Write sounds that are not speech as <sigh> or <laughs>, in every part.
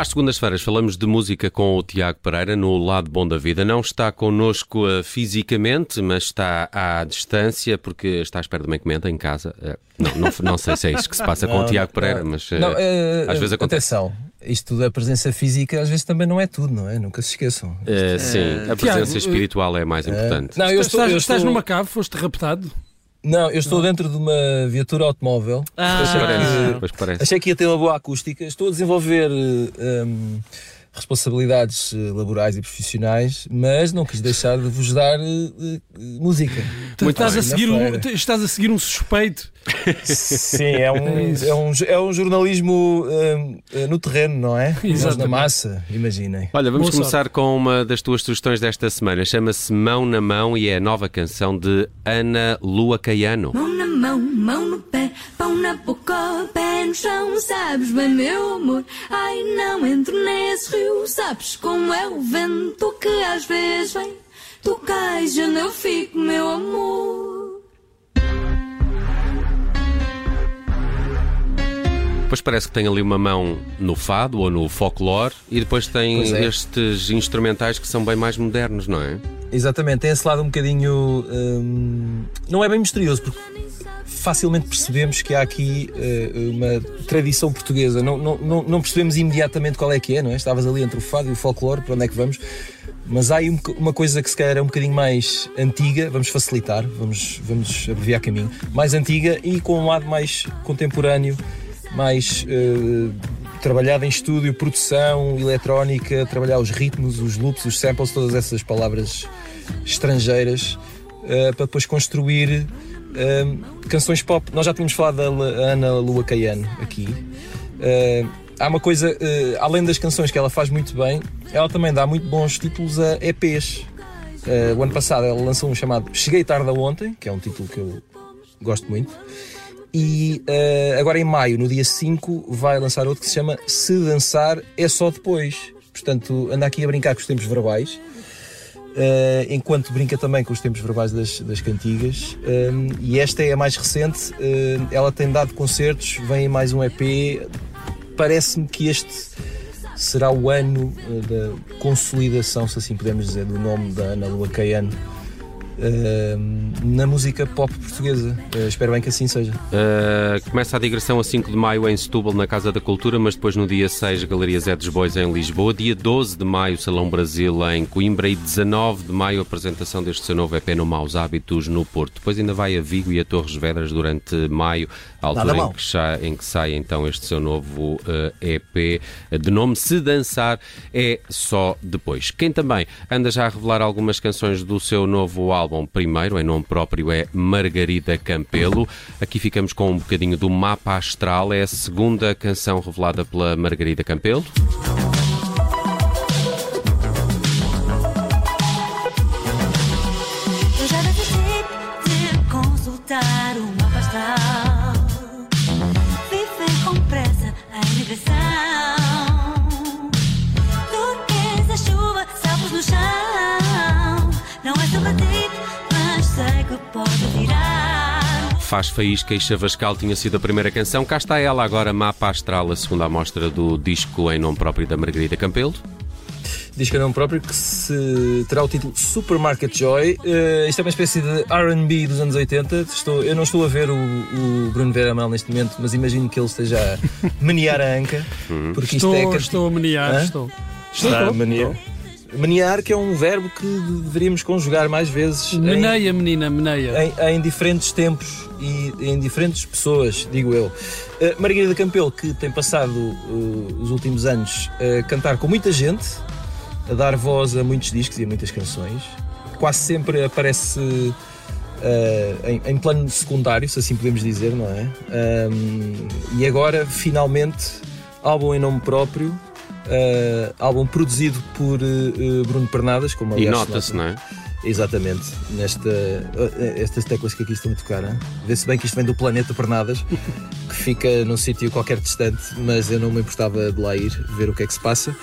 Às segundas-feiras falamos de música com o Tiago Pereira no Lado Bom da Vida. Não está connosco uh, fisicamente, mas está à distância porque está à espera de uma encomenda em casa. Uh, não, não, não, sei se é isto que se passa não, com o Tiago Pereira, não, mas uh, não, às vezes acontece. Atenção, isto da presença física às vezes também não é tudo, não é? Nunca se esqueçam. sim, a presença Tiago, espiritual é mais importante. Não, eu estou, estás, eu estou... estás numa cave, foste raptado? Não, eu estou dentro de uma viatura automóvel. Ah, achei, que, parece. achei que ia ter uma boa acústica. Estou a desenvolver um, responsabilidades eh, laborais e profissionais, mas não quis deixar de vos dar uh, música. Tu estás, a seguir um, estás a seguir um suspeito. Sim, é <laughs> um, é um, é um jornalismo uh, no terreno, não é? Exatamente. na massa, imaginem. Olha, vamos Boa começar sorte. com uma das tuas sugestões desta semana. Chama-se Mão na Mão e é a nova canção de Ana Lua Caiano. Mão na mão, mão no pé, pão na boca, pé no chão, sabes bem, meu amor. Ai, não entro nesse rio, sabes como é o vento que às vezes vem. Tu cais, eu não fico, meu amor. Depois parece que tem ali uma mão no fado ou no folclore e depois tem é. estes instrumentais que são bem mais modernos, não é? Exatamente, tem esse lado um bocadinho. Hum, não é bem misterioso, porque facilmente percebemos que há aqui uh, uma tradição portuguesa. Não, não, não, percebemos imediatamente qual é que é, não é? Estavas ali entre o fado e o folclore, para onde é que vamos? Mas há aí uma coisa que se calhar é um bocadinho mais antiga, vamos facilitar, vamos, vamos abreviar caminho, mais antiga e com um lado mais contemporâneo mais uh, trabalhada em estúdio, produção, eletrónica, trabalhar os ritmos, os loops, os samples, todas essas palavras estrangeiras uh, para depois construir uh, canções pop. Nós já tínhamos falado da Ana Lua Caiano aqui. há uma coisa, além das canções que ela faz muito bem, ela também dá muito bons títulos a EPs. o ano passado ela lançou um chamado Cheguei Tarde Ontem, que é um título que eu gosto muito. E uh, agora em maio, no dia 5, vai lançar outro que se chama Se Dançar é Só Depois. Portanto, anda aqui a brincar com os tempos verbais. Uh, enquanto brinca também com os tempos verbais das, das cantigas. Uh, e esta é a mais recente. ela tem dado concertos, vem mais um EP. Parece-me que este será o ano da consolidação, se assim podemos dizer, do nome da Ana Lua Caiano na música pop portuguesa. Uh, espero bem que assim seja. Uh, começa a digressão a 5 de maio em Setúbal, na Casa da Cultura, mas depois no dia 6, Galeria Zé dos Bois em Lisboa. Dia 12 de maio, Salão Brasil em Coimbra. E 19 de maio, apresentação deste seu novo EP no Maus Hábitos no Porto. Depois ainda vai a Vigo e a Torres Vedras durante maio, a altura em que, sai, em que, sai, então este seu novo uh, eh, EP de nome Se Dançar é Só Depois. Quem também anda já a revelar algumas canções do seu novo álbum álbum primeiro, em nome próprio, é Margarida Campelo. Aqui ficamos com um bocadinho do Mapa Astral, é a segunda canção revelada pela Margarida Campelo. Faz Faísca e Chavascal tinha sido a primeira canção. Cá está ela agora, Mapa Astral, a segunda amostra do disco em nome próprio da Margarida Campelo. Disco em nome próprio que se terá o título Supermarket Joy. Uh, isto é uma espécie de RB dos anos 80. Estou, eu não estou a ver o, o Bruno Vera Mal neste momento, mas imagino que ele esteja a <laughs> menear a anca. Uhum. Porque estou, isto é. Estou a menear, Hã? estou. Estou, Está a menear. Menear, que é um verbo que deveríamos conjugar mais vezes. Meneia, em, menina, meneia. Em, em, diferentes tempos e em diferentes pessoas, digo eu. Uh, Margarida Campelo, que tem passado uh, os últimos anos a cantar com muita gente, a dar voz a muitos discos e a muitas canções. Quase sempre aparece uh, em, em, plano secundário, se assim podemos dizer, não é? Um, e agora, finalmente, álbum em nome próprio Uh, álbum produzido por uh, Bruno Pernadas, como aliás, E nota-se, não é? Exatamente, nesta, estas teclas que aqui estão a tocar. Vê-se bem que isto vem do planeta Pernadas, <laughs> que fica num sítio qualquer distante, mas eu não me importava de lá ir ver o que é que se passa.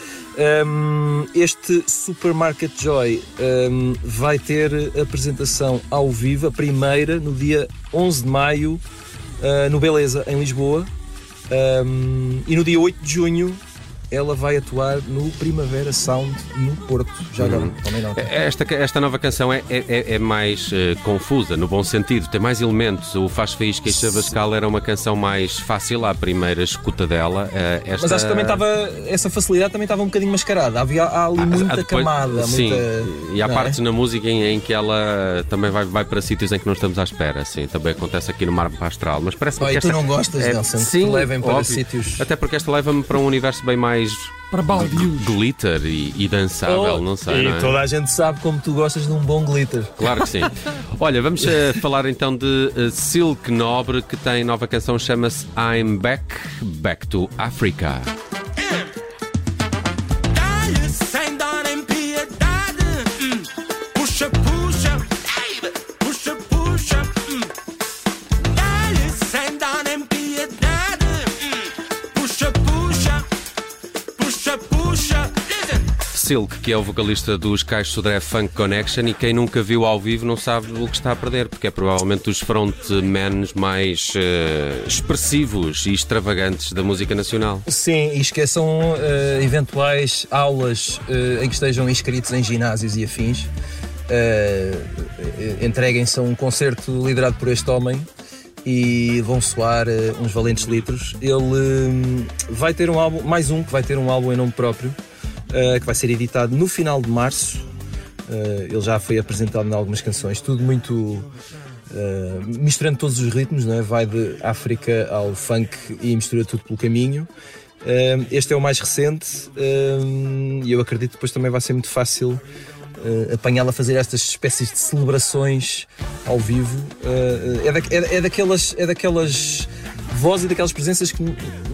Um, este Supermarket Joy um, vai ter apresentação ao vivo, a primeira, no dia 11 de maio, uh, no Beleza, em Lisboa. Um, e no dia 8 de junho ela vai atuar no Primavera Sound no Porto. Já agora, uhum. também não. Esta, esta nova canção é, é, é mais uh, confusa, no bom sentido, tem mais elementos. O Faz Faísca e Chavascal era uma canção mais fácil à primeira escuta dela. Uh, esta... Mas acho que também estava, essa facilidade também estava um bocadinho mascarada. Havia ali ah, muita depois, camada. Sim, muita, e há partes é? na música em, em, que ela também vai, vai para sítios em que não estamos à espera. Sim, também acontece aqui no Mar Astral. Mas parece oh, que esta... tu não gostas, é, Nelson, sim, que levem para óbvio. sítios. Até porque esta leva-me para um universo bem mais para baldios. Glitter e, e dançável, oh, não sei. E não é? toda a gente sabe como tu gostas de um bom glitter. Claro que sim. <laughs> Olha, vamos uh, falar então de uh, Silk Nobre, que tem nova canção, chama-se I'm Back, Back to Africa. Silk, que é o vocalista dos Caixos Sodré Funk Connection e quem nunca viu ao vivo não sabe o que está a perder, porque é provavelmente dos frontmans mais uh, expressivos e extravagantes da música nacional. Sim, e esqueçam uh, eventuais aulas uh, em que estejam inscritos em ginásios e afins. Entreguem-se a um concerto liderado por este homem e vão soar uns valentes litros. Ele vai ter um álbum, mais um que vai ter um álbum em nome próprio uh, que vai ser editado no final de março. Uh, ele já foi apresentado em algumas canções, tudo muito uh, misturando todos os ritmos, não é? vai de África ao funk e mistura tudo pelo caminho. este é o mais recente e eu acredito que depois também vai ser muito fácil apanhá-lo a fazer estas espécies de celebrações ao vivo. é, da, é, é, daquelas, é daquelas voz e daquelas presenças que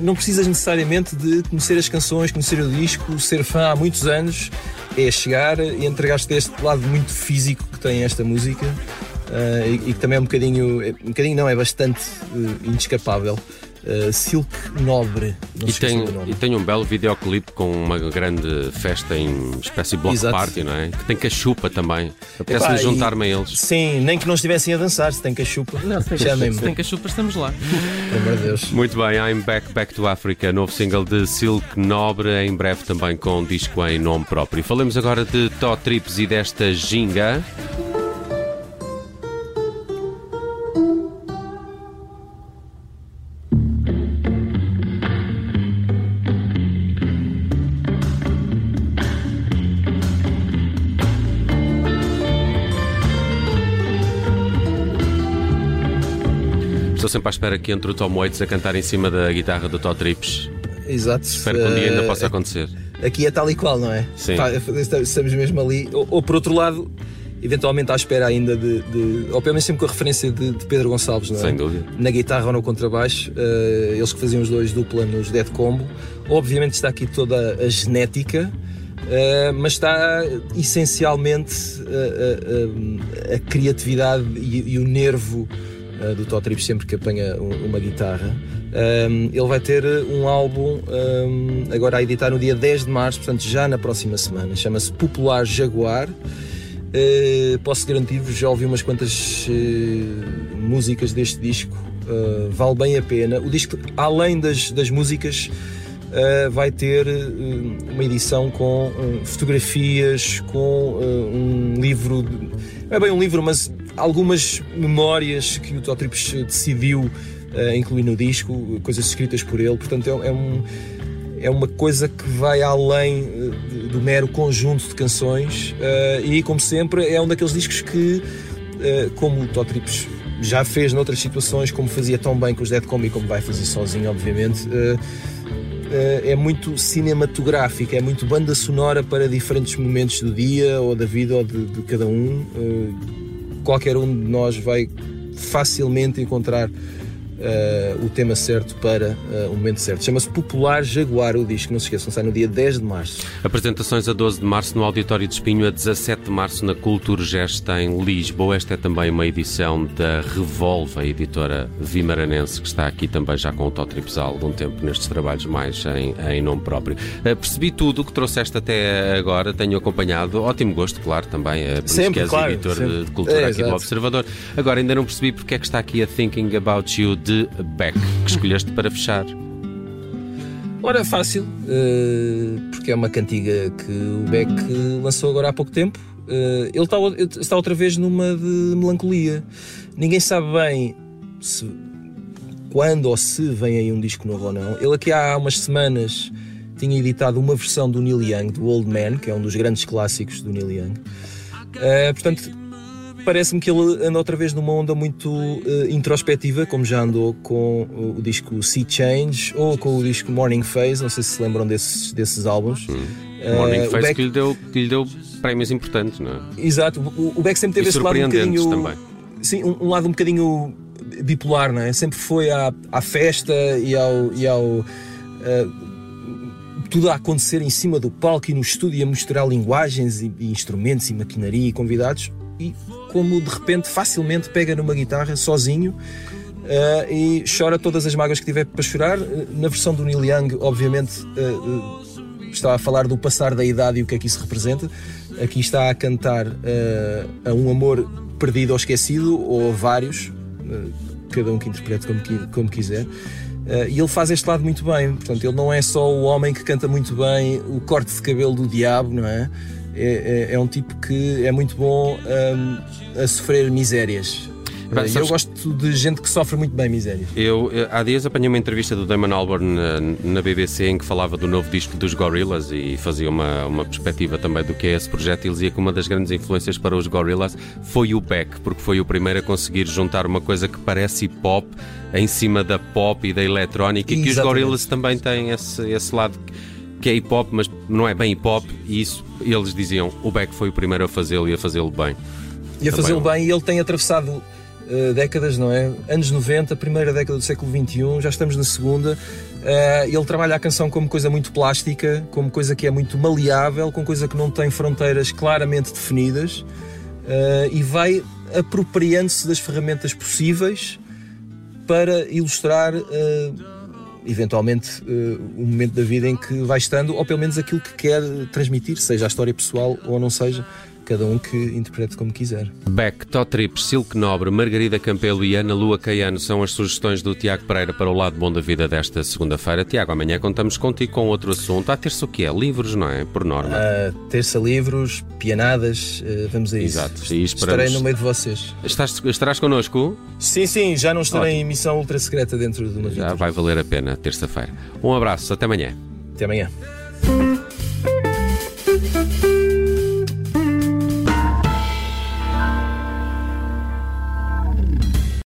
não precisas necessariamente de conhecer as canções, conhecer o disco, ser fã há muitos anos. É chegar e entregar-te este lado muito físico que tem esta música uh, e, e, que também é um bocadinho, é, um bocadinho não, é bastante uh, inescapável. Uh, Silk Nobre. E tem, e tem um belo videoclipe com uma grande festa em espécie de block Exato. party, não é? Que tem cachupa também. Apetece-me juntar-me a eles. Sim, nem que não estivessem a dançar, se tem cachupa. Não, se tem, cachupa, se tem cachupa, estamos lá. <laughs> Pelo amor de Deus. Muito bem, I'm Back, Back to Africa, novo single de Silk Nobre, em breve também com disco em nome próprio. Falemos agora de Tó Trips e desta ginga. Sempre à espera que entre o Tom Waits a cantar em cima da guitarra do Tó Trips. Exato. Espero que um dia ainda possa acontecer. Aqui é tal e qual, não é? Sim. Estamos mesmo ali. Ou, ou por outro lado, eventualmente à espera ainda de, de ou pelo menos sempre com a referência de, de, Pedro Gonçalves, não é? Sem dúvida. Na guitarra ou no contrabaixo, uh, eles que faziam os dois dupla nos Dead Combo. Obviamente está aqui toda a genética, uh, mas está essencialmente uh, a criatividade e, e o nervo uh, do Totrip sempre que apanha um, uma guitarra. Um, ele vai ter um álbum um, agora a editar no dia 10 de março, portanto já na próxima semana. Chama-se Popular Jaguar. Uh, posso garantir-vos, já ouvi umas quantas uh, músicas deste disco, uh, vale bem a pena. O disco, além das, das músicas, vai ter uma edição com fotografias, com um livro, não é bem um livro, mas algumas memórias que o Totrips decidiu uh, incluir no disco, coisas escritas por ele, portanto é, é, um, é uma coisa que vai além uh, do mero conjunto de canções uh, e, como sempre, é um daqueles discos que, como o Totrips já fez noutras situações, como fazia tão bem com os Dead Combi, como vai fazer sozinho, obviamente, é muito cinematográfica, é muito banda sonora para diferentes momentos do dia ou da vida ou de, de cada um qualquer um de nós vai facilmente encontrar uh, o tema certo para uh, o momento certo. Chama-se Popular Jaguar, o disco, não se esqueçam, sai no dia 10 de março. Apresentações a 12 de março no Auditório de Espinho, a 17 de março na Culturgest em Lisboa. Esta é também uma edição da Revolva, a editora vimaranense, que está aqui também já com o Totrips há algum tempo nestes trabalhos mais em, em nome próprio. Uh, percebi tudo o que trouxeste até agora, tenho acompanhado, ótimo gosto, claro, também, uh, sempre, que és claro, editor sempre. de cultura é, aqui exato. do Observador. Agora, ainda não percebi porque é que está aqui a Thinking About You de Beck, que escolheste para fechar. Ora, fácil, uh, porque é uma cantiga que o Beck lançou agora há pouco tempo. Uh, ele está, outra vez numa de melancolia. Ninguém sabe bem se, quando ou se vem aí um disco novo ou não. Ele aqui há umas semanas tinha editado uma versão do Neil Young, do Old Man, que é um dos grandes clássicos do Neil Young. Uh, portanto, parece-me que ele anda outra vez numa onda muito uh, introspectiva, como já andou com o, disco Sea Change ou com o disco Morning Phase. Não sei se se lembram desses, desses álbuns. Hum. Uh, Morning Phase Beck... que, lhe deu, que lhe deu prémios importantes, não é? Exato. O, o Beck sempre teve e esse lado um bocadinho. Também. Sim, um, um, lado um bocadinho bipolar, não é? Sempre foi à, à festa e ao. E ao uh, tudo a acontecer em cima do palco e no estúdio a misturar linguagens e, e instrumentos e maquinaria e convidados e como de repente facilmente pega numa guitarra sozinho uh, e chora todas as mágoas que tiver para chorar. Na versão do Neil Young, obviamente, uh, está a falar do passar da idade e o que é que isso representa. Aqui está a cantar uh, a um amor perdido ou esquecido, ou a vários, cada um que interprete como, como quiser. Uh, e ele faz este lado muito bem. Portanto, ele não é só o homem que canta muito bem o corte de cabelo do diabo, não é? É, é, é um tipo que é muito bom um, a sofrer misérias. Bem, eu gosto de gente que sofre muito bem miséria. Eu, há dias apanhei uma entrevista do Damon Albarn na, na, BBC em que falava do novo disco dos Gorillaz e fazia uma, uma perspectiva também do que é esse projeto. E ele dizia que uma das grandes influências para os Gorillaz foi o Beck, porque foi o primeiro a conseguir juntar uma coisa que parece hip hop em cima da pop e da eletrónica Exatamente. e que os Gorillaz também têm esse, esse lado que é hip hop, mas não é bem hip hop. E isso eles diziam: o Beck foi o primeiro a fazê-lo e a fazê-lo bem. E a fazê-lo bem, e ele tem atravessado uh, décadas, não é? Anos 90, primeira década do século XXI, já estamos na segunda. Uh, ele trabalha a canção como coisa muito plástica, como coisa que é muito maleável, com coisa que não tem fronteiras claramente definidas uh, e vai apropriando-se das ferramentas possíveis para ilustrar eventualmente o momento da vida em que vai estando, ou pelo menos aquilo que quer transmitir, seja a história pessoal ou não seja cada um que interprete como quiser. Beck, Totrip, Silk Nobre, Margarida Campelo e Ana Lua Caiano são as sugestões do Tiago Pereira para o lado bom da vida desta segunda-feira. Tiago, amanhã contamos contigo com outro assunto. À terça o que é? Livros, não é? Por norma. Uh, terça livros, pianadas, uh, vamos a isso. Exato. E Estarei no meio de vocês. Estás, estarás connosco? Sim, sim, já não estarei Ótimo. em missão ultra secreta dentro de uma Já vai valer a pena, terça-feira. Um abraço, até amanhã. Até amanhã.